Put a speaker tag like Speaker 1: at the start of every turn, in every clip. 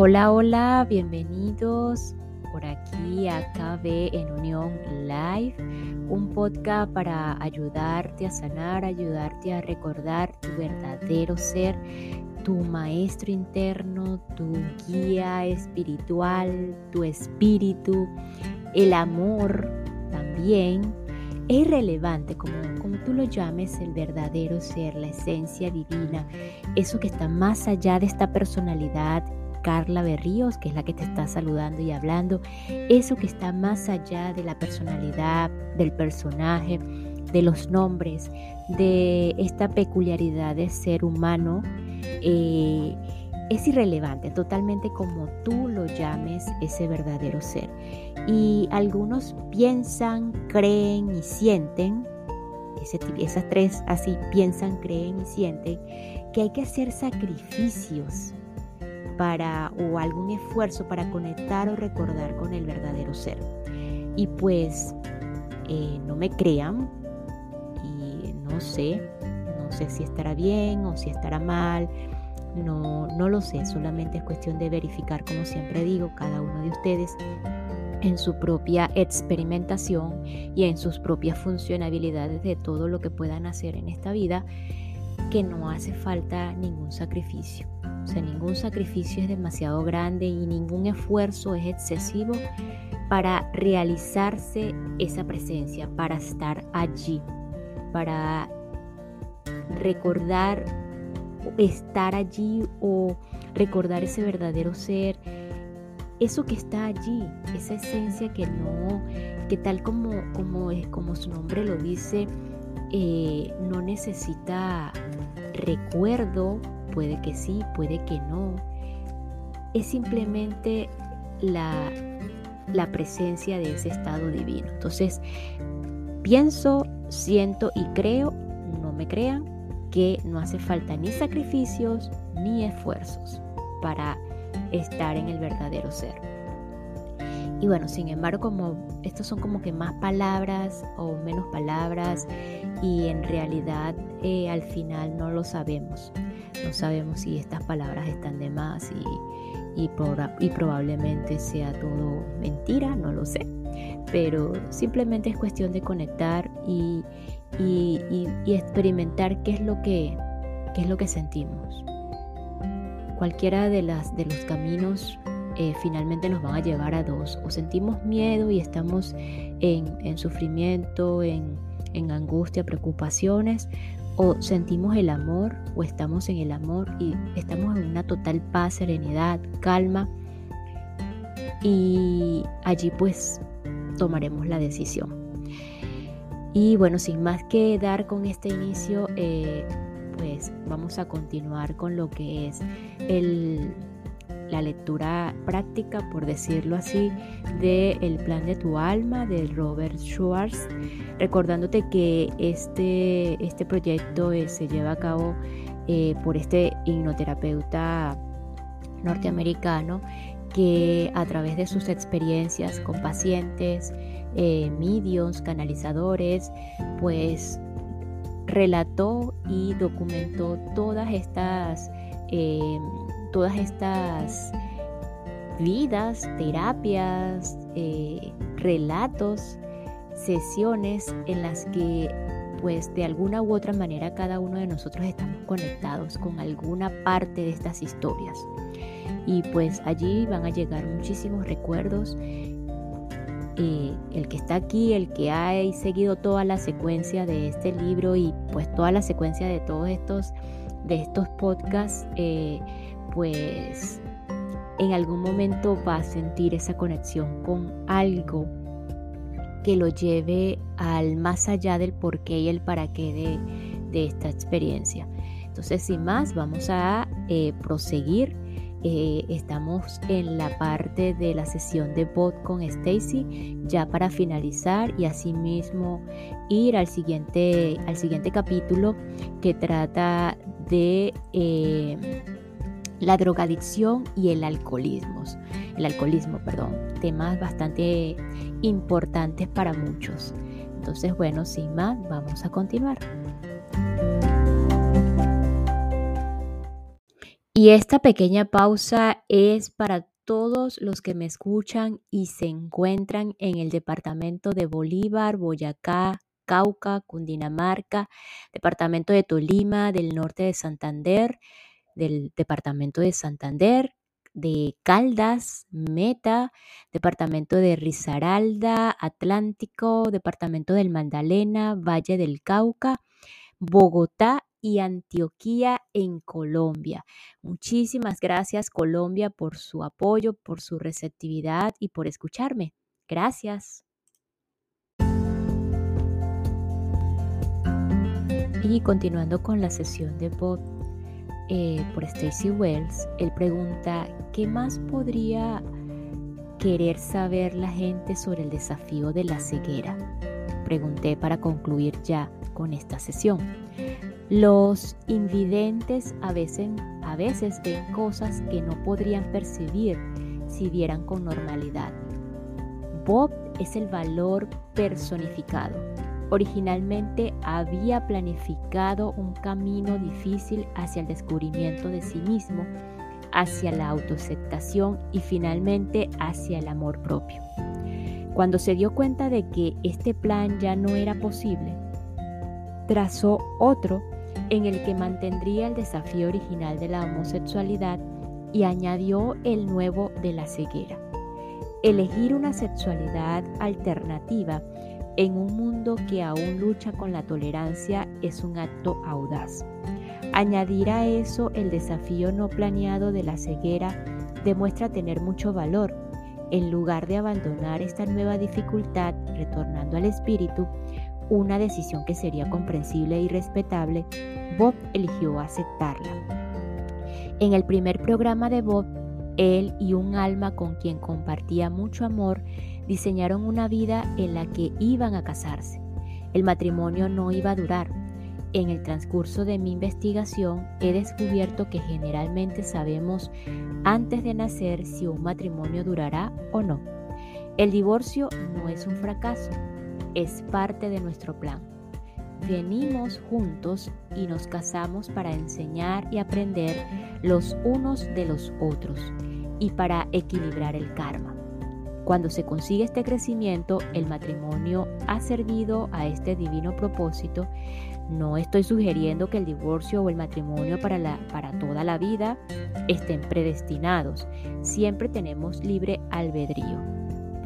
Speaker 1: Hola, hola, bienvenidos por aquí a KB en Unión Live, un podcast para ayudarte a sanar, ayudarte a recordar tu verdadero ser, tu maestro interno, tu guía espiritual, tu espíritu, el amor también. Es irrelevante, como, como tú lo llames, el verdadero ser, la esencia divina, eso que está más allá de esta personalidad Carla Berríos, que es la que te está saludando y hablando, eso que está más allá de la personalidad, del personaje, de los nombres, de esta peculiaridad de ser humano, eh, es irrelevante, totalmente como tú lo llames ese verdadero ser. Y algunos piensan, creen y sienten, esas tres así piensan, creen y sienten, que hay que hacer sacrificios para o algún esfuerzo para conectar o recordar con el verdadero ser. Y pues eh, no me crean y no sé, no sé si estará bien o si estará mal. No, no lo sé, solamente es cuestión de verificar, como siempre digo, cada uno de ustedes en su propia experimentación y en sus propias funcionalidades de todo lo que puedan hacer en esta vida, que no hace falta ningún sacrificio. Sea, ningún sacrificio es demasiado grande y ningún esfuerzo es excesivo para realizarse esa presencia, para estar allí, para recordar estar allí o recordar ese verdadero ser, eso que está allí, esa esencia que no, que tal como, como, como su nombre lo dice, eh, no necesita recuerdo puede que sí, puede que no. Es simplemente la, la presencia de ese estado divino. Entonces, pienso, siento y creo, no me crean, que no hace falta ni sacrificios ni esfuerzos para estar en el verdadero ser. Y bueno, sin embargo, como estos son como que más palabras o menos palabras y en realidad eh, al final no lo sabemos. No sabemos si estas palabras están de más y, y, probablemente sea todo mentira, no lo sé. Pero simplemente es cuestión de conectar y, experimentar qué es lo que, qué es lo que sentimos. Cualquiera de, las, de los caminos eh, finalmente nos van a llevar a dos. O sentimos miedo y estamos en, en sufrimiento, en, en angustia, preocupaciones, o sentimos el amor o estamos en el amor y estamos en una total paz, serenidad, calma y allí pues tomaremos la decisión. Y bueno, sin más que dar con este inicio, eh, pues vamos a continuar con lo que es el la lectura práctica, por decirlo así, de El plan de tu alma de Robert Schwartz, recordándote que este, este proyecto eh, se lleva a cabo eh, por este hipnoterapeuta norteamericano que a través de sus experiencias con pacientes, eh, medios, canalizadores, pues relató y documentó todas estas todas estas vidas, terapias, eh, relatos, sesiones en las que pues de alguna u otra manera cada uno de nosotros estamos conectados con alguna parte de estas historias. Y pues allí van a llegar muchísimos recuerdos. Eh, el que está aquí, el que ha seguido toda la secuencia de este libro y pues toda la secuencia de todos estos, de estos podcasts, eh, pues en algún momento va a sentir esa conexión con algo que lo lleve al más allá del por qué y el para qué de, esta experiencia. Entonces, sin más, vamos a eh, proseguir. Eh, estamos en la parte de la sesión de bot con Stacy ya para finalizar y asimismo ir al siguiente, al siguiente capítulo que trata de eh, la drogadicción y el alcoholismo. El alcoholismo, perdón, temas bastante importantes para muchos. Entonces, bueno, sin más, vamos a continuar. Y esta pequeña pausa es para todos los que me escuchan y se encuentran en el departamento de Bolívar, Boyacá, Cauca, Cundinamarca, departamento de Tolima, del norte de Santander, del departamento de Santander, de Caldas, Meta, departamento de Risaralda, Atlántico, departamento del Magdalena, Valle del Cauca, Bogotá y Antioquía en Colombia. Muchísimas gracias Colombia por su apoyo, por su receptividad y por escucharme. Gracias. Y continuando con la sesión de Bob eh, por Stacy Wells, él pregunta, ¿qué más podría querer saber la gente sobre el desafío de la ceguera? Pregunté para concluir ya con esta sesión. Los invidentes a veces, a veces ven cosas que no podrían percibir si vieran con normalidad. Bob es el valor personificado. Originalmente había planificado un camino difícil hacia el descubrimiento de sí mismo, hacia la autoaceptación y finalmente hacia el amor propio. Cuando se dio cuenta de que este plan ya no era posible, trazó otro en el que mantendría el desafío original de la homosexualidad y añadió el nuevo de la ceguera. Elegir una sexualidad alternativa en un mundo que aún lucha con la tolerancia es un acto audaz. Añadir a eso el desafío no planeado de la ceguera demuestra tener mucho valor. En lugar de abandonar esta nueva dificultad, retornando al espíritu, una decisión que sería comprensible y respetable, Bob eligió aceptarla. En el primer programa de Bob, él y un alma con quien compartía mucho amor diseñaron una vida en la que iban a casarse. El matrimonio no iba a durar. En el transcurso de mi investigación he descubierto que generalmente sabemos antes de nacer si un matrimonio durará o no. El divorcio no es un fracaso, es parte de nuestro plan. Venimos juntos y nos casamos para enseñar y aprender los unos de los otros y para equilibrar el karma. Cuando se consigue este crecimiento, el matrimonio ha servido a este divino propósito. No estoy sugiriendo que el divorcio o el matrimonio para, la, para toda la vida estén predestinados. Siempre tenemos libre albedrío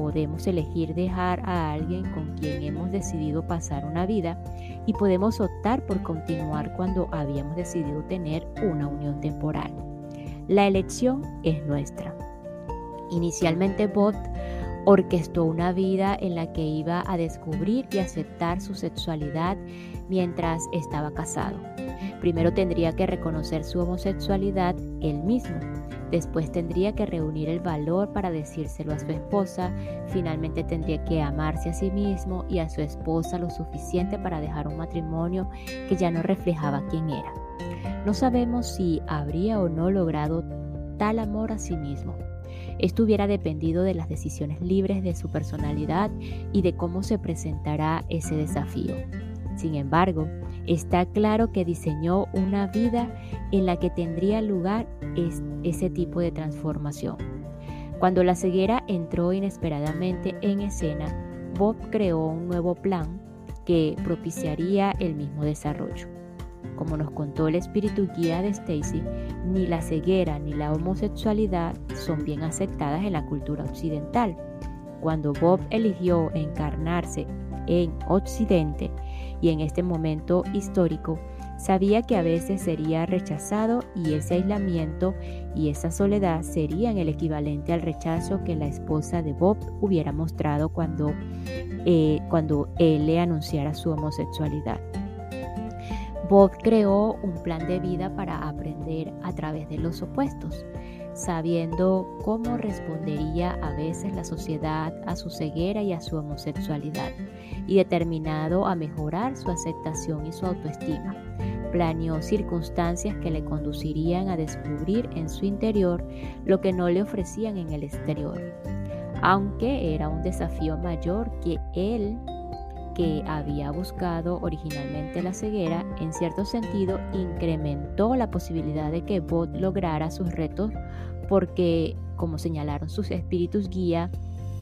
Speaker 1: podemos elegir dejar a alguien con quien hemos decidido pasar una vida y podemos optar por continuar cuando habíamos decidido tener una unión temporal. La elección es nuestra. Inicialmente Bob orquestó una vida en la que iba a descubrir y aceptar su sexualidad mientras estaba casado. Primero tendría que reconocer su homosexualidad él mismo Después tendría que reunir el valor para decírselo a su esposa. Finalmente tendría que amarse a sí mismo y a su esposa lo suficiente para dejar un matrimonio que ya no reflejaba quién era. No sabemos si habría o no logrado tal amor a sí mismo. Esto hubiera dependido de las decisiones libres de su personalidad y de cómo se presentará ese desafío. Sin embargo, está claro que diseñó una vida en la que tendría lugar ese tipo de transformación. Cuando la ceguera entró inesperadamente en escena, Bob creó un nuevo plan que propiciaría el mismo desarrollo. Como nos contó el espíritu guía de Stacy, ni la ceguera ni la homosexualidad son bien aceptadas en la cultura occidental. Cuando Bob eligió encarnarse en Occidente y en este momento histórico, sabía que a veces sería rechazado y ese aislamiento y esa soledad serían el equivalente al rechazo que la esposa de Bob hubiera mostrado cuando, eh, él le anunciara su homosexualidad. Bob creó un plan de vida para aprender a través de los opuestos sabiendo cómo respondería a veces la sociedad a su ceguera y a su homosexualidad, y determinado a mejorar su aceptación y su autoestima. Planeó circunstancias que le conducirían a descubrir en su interior lo que no le ofrecían en el exterior, aunque era un desafío mayor que él que había buscado originalmente la ceguera, en cierto sentido incrementó la posibilidad de que Bob lograra sus retos porque, como señalaron sus espíritus guía,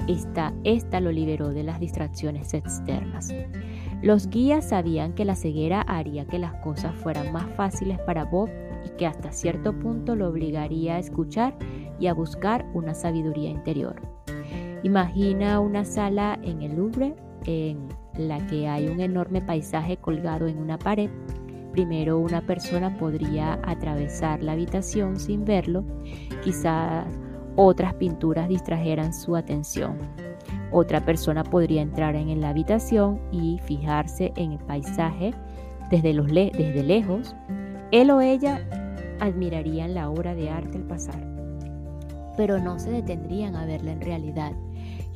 Speaker 1: esta, esta lo liberó de las distracciones externas. Los guías sabían que la ceguera haría que las cosas fueran más fáciles para Bob y que hasta cierto punto lo obligaría a escuchar y a buscar una sabiduría interior. Imagina una sala en el Louvre en la que hay un enorme paisaje colgado en una pared. Primero una persona podría atravesar la habitación sin verlo, quizás otras pinturas distrajeran su atención. Otra persona podría entrar en la habitación y fijarse en el paisaje desde, los desde lejos. Él o ella admirarían la obra de arte al pasar, pero no se detendrían a verla en realidad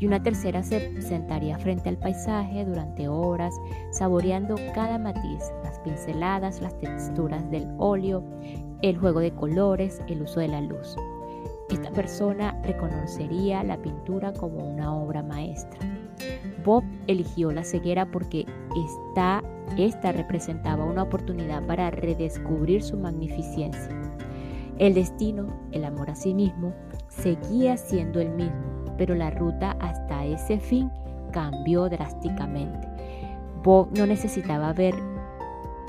Speaker 1: y una tercera se sentaría frente al paisaje durante horas, saboreando cada matiz, las pinceladas, las texturas del óleo, el juego de colores, el uso de la luz. Esta persona reconocería la pintura como una obra maestra. Bob eligió la ceguera porque esta, esta representaba una oportunidad para redescubrir su magnificencia. El destino, el amor a sí mismo, seguía siendo el mismo, pero la ruta hasta ese fin cambió drásticamente. Bob no necesitaba ver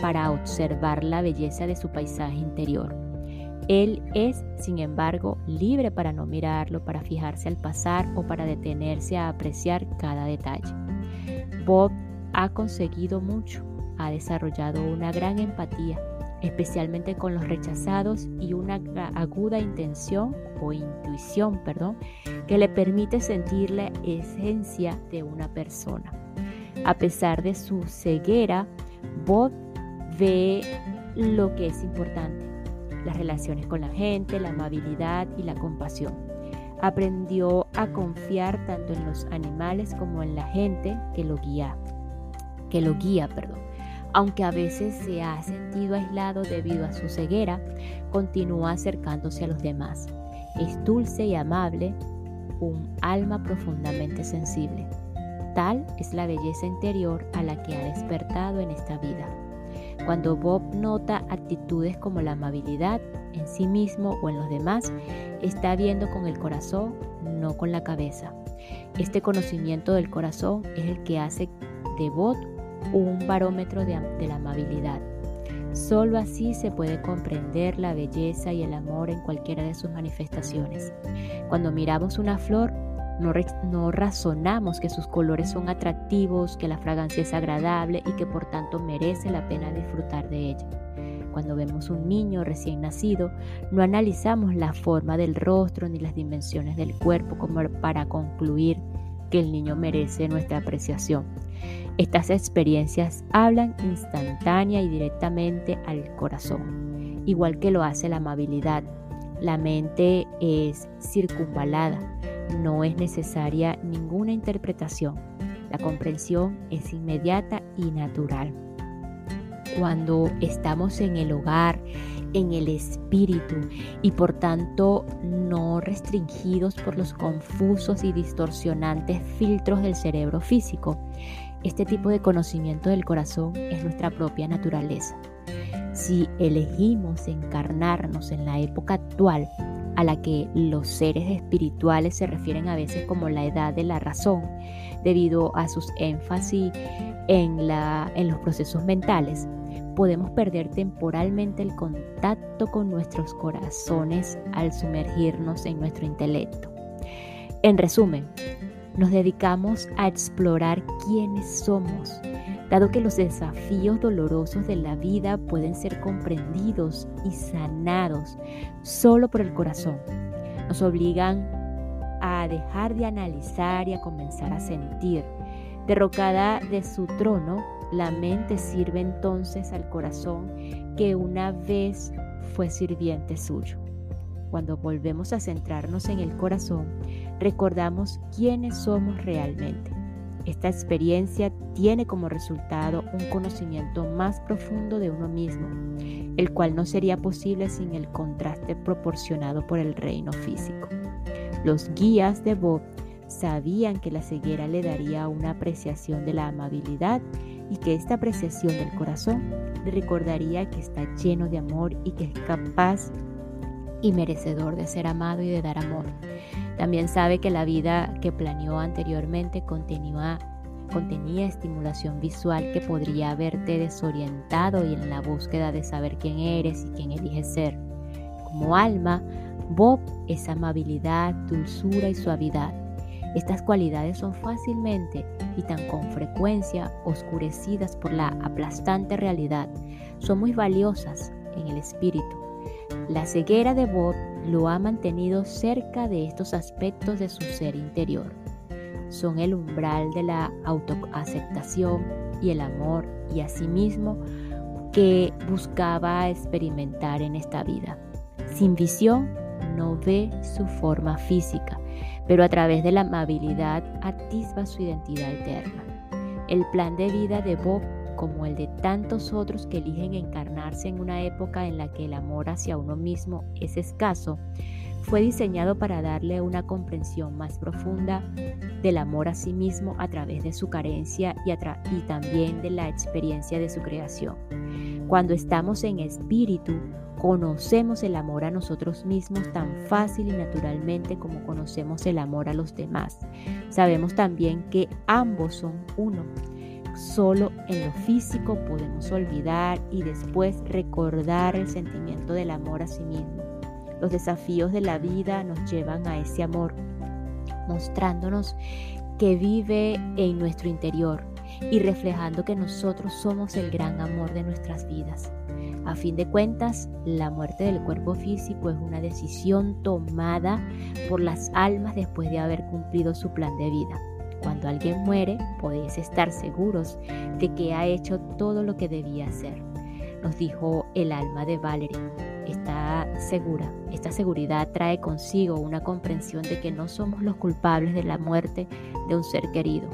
Speaker 1: para observar la belleza de su paisaje interior. Él es, sin embargo, libre para no mirarlo, para fijarse al pasar o para detenerse a apreciar cada detalle. Bob ha conseguido mucho, ha desarrollado una gran empatía especialmente con los rechazados y una aguda intención o intuición, perdón, que le permite sentir la esencia de una persona. A pesar de su ceguera, Bob ve lo que es importante, las relaciones con la gente, la amabilidad y la compasión. Aprendió a confiar tanto en los animales como en la gente que lo guía, que lo guía, perdón. Aunque a veces se ha sentido aislado debido a su ceguera, continúa acercándose a los demás. Es dulce y amable, un alma profundamente sensible. Tal es la belleza interior a la que ha despertado en esta vida. Cuando Bob nota actitudes como la amabilidad en sí mismo o en los demás, está viendo con el corazón, no con la cabeza. Este conocimiento del corazón es el que hace de Bob un barómetro de, la amabilidad. Solo así se puede comprender la belleza y el amor en cualquiera de sus manifestaciones. Cuando miramos una flor, no, razonamos que sus colores son atractivos, que la fragancia es agradable y que por tanto merece la pena disfrutar de ella. Cuando vemos un niño recién nacido, no analizamos la forma del rostro ni las dimensiones del cuerpo como para concluir que el niño merece nuestra apreciación. Estas experiencias hablan instantánea y directamente al corazón, igual que lo hace la amabilidad. La mente es circunvalada, no es necesaria ninguna interpretación. La comprensión es inmediata y natural. Cuando estamos en el hogar, en el espíritu y por tanto no restringidos por los confusos y distorsionantes filtros del cerebro físico, este tipo de conocimiento del corazón es nuestra propia naturaleza. Si elegimos encarnarnos en la época actual, a la que los seres espirituales se refieren a veces como la edad de la razón, debido a sus énfasis en, en los procesos mentales, podemos perder temporalmente el contacto con nuestros corazones al sumergirnos en nuestro intelecto. En resumen, nos dedicamos a explorar quiénes somos, dado que los desafíos dolorosos de la vida pueden ser comprendidos y sanados solo por el corazón. Nos obligan a dejar de analizar y a comenzar a sentir. Derrocada de su trono, la mente sirve entonces al corazón que una vez fue sirviente suyo. Cuando volvemos a centrarnos en el corazón, recordamos quiénes somos realmente. Esta experiencia tiene como resultado un conocimiento más profundo de uno mismo, el cual no sería posible sin el contraste proporcionado por el reino físico. Los guías de Bob sabían que la ceguera le daría una apreciación de la amabilidad y que esta apreciación del corazón le recordaría que está lleno de amor y que es capaz y merecedor de ser amado y de dar amor. También sabe que la vida que planeó anteriormente contenía, contenía estimulación visual que podría haberte desorientado y en la búsqueda de saber quién eres y quién eliges ser. Como alma, Bob es amabilidad, dulzura y suavidad. Estas cualidades son fácilmente y tan con frecuencia oscurecidas por la aplastante realidad. Son muy valiosas en el espíritu la ceguera de Bob lo ha mantenido cerca de estos aspectos de su ser interior. Son el umbral de la autoaceptación y el amor y asimismo que buscaba experimentar en esta vida. Sin visión no ve su forma física, pero a través de la amabilidad atisba su identidad eterna. El plan de vida de Bob como el de tantos otros que eligen encarnarse en una época en la que el amor hacia uno mismo es escaso, fue diseñado para darle una comprensión más profunda del amor a sí mismo a través de su carencia y, también de la experiencia de su creación. Cuando estamos en espíritu, conocemos el amor a nosotros mismos tan fácil y naturalmente como conocemos el amor a los demás. Sabemos también que ambos son uno Solo en lo físico podemos olvidar y después recordar el sentimiento del amor a sí mismo. Los desafíos de la vida nos llevan a ese amor, mostrándonos que vive en nuestro interior y reflejando que nosotros somos el gran amor de nuestras vidas. A fin de cuentas, la muerte del cuerpo físico es una decisión tomada por las almas después de haber cumplido su plan de vida. Cuando alguien muere, podéis estar seguros de que ha hecho todo lo que debía hacer, nos dijo el alma de Valerie. Está segura, esta seguridad trae consigo una comprensión de que no somos los culpables de la muerte de un ser querido.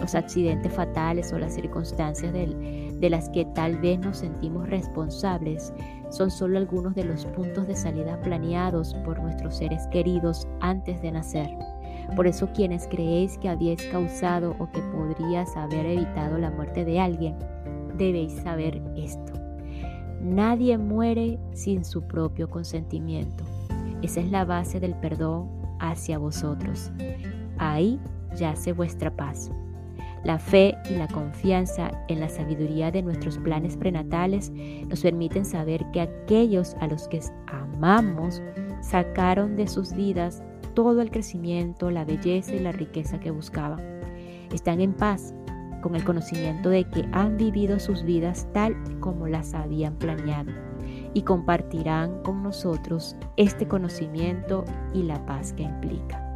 Speaker 1: Los accidentes fatales o las circunstancias de las que tal vez nos sentimos responsables son solo algunos de los puntos de salida planeados por nuestros seres queridos antes de nacer. Por eso quienes creéis que habéis causado o que podrías haber evitado la muerte de alguien, debéis saber esto. Nadie muere sin su propio consentimiento. Esa es la base del perdón hacia vosotros. Ahí yace vuestra paz. La fe y la confianza en la sabiduría de nuestros planes prenatales nos permiten saber que aquellos a los que amamos sacaron de sus vidas todo el crecimiento, la belleza y la riqueza que buscaban. Están en paz con el conocimiento de que han vivido sus vidas tal como las habían planeado y compartirán con nosotros este conocimiento y la paz que implica.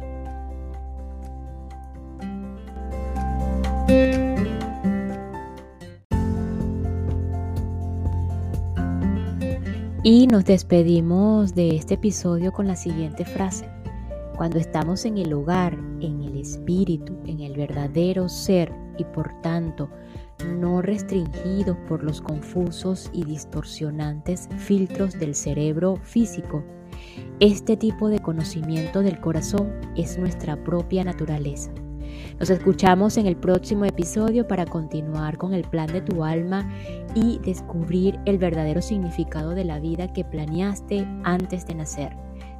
Speaker 1: Y nos despedimos de este episodio con la siguiente frase. Cuando estamos en el hogar, en el espíritu, en el verdadero ser y por tanto no restringidos por los confusos y distorsionantes filtros del cerebro físico, este tipo de conocimiento del corazón es nuestra propia naturaleza. Nos escuchamos en el próximo episodio para continuar con el plan de tu alma y descubrir el verdadero significado de la vida que planeaste antes de nacer.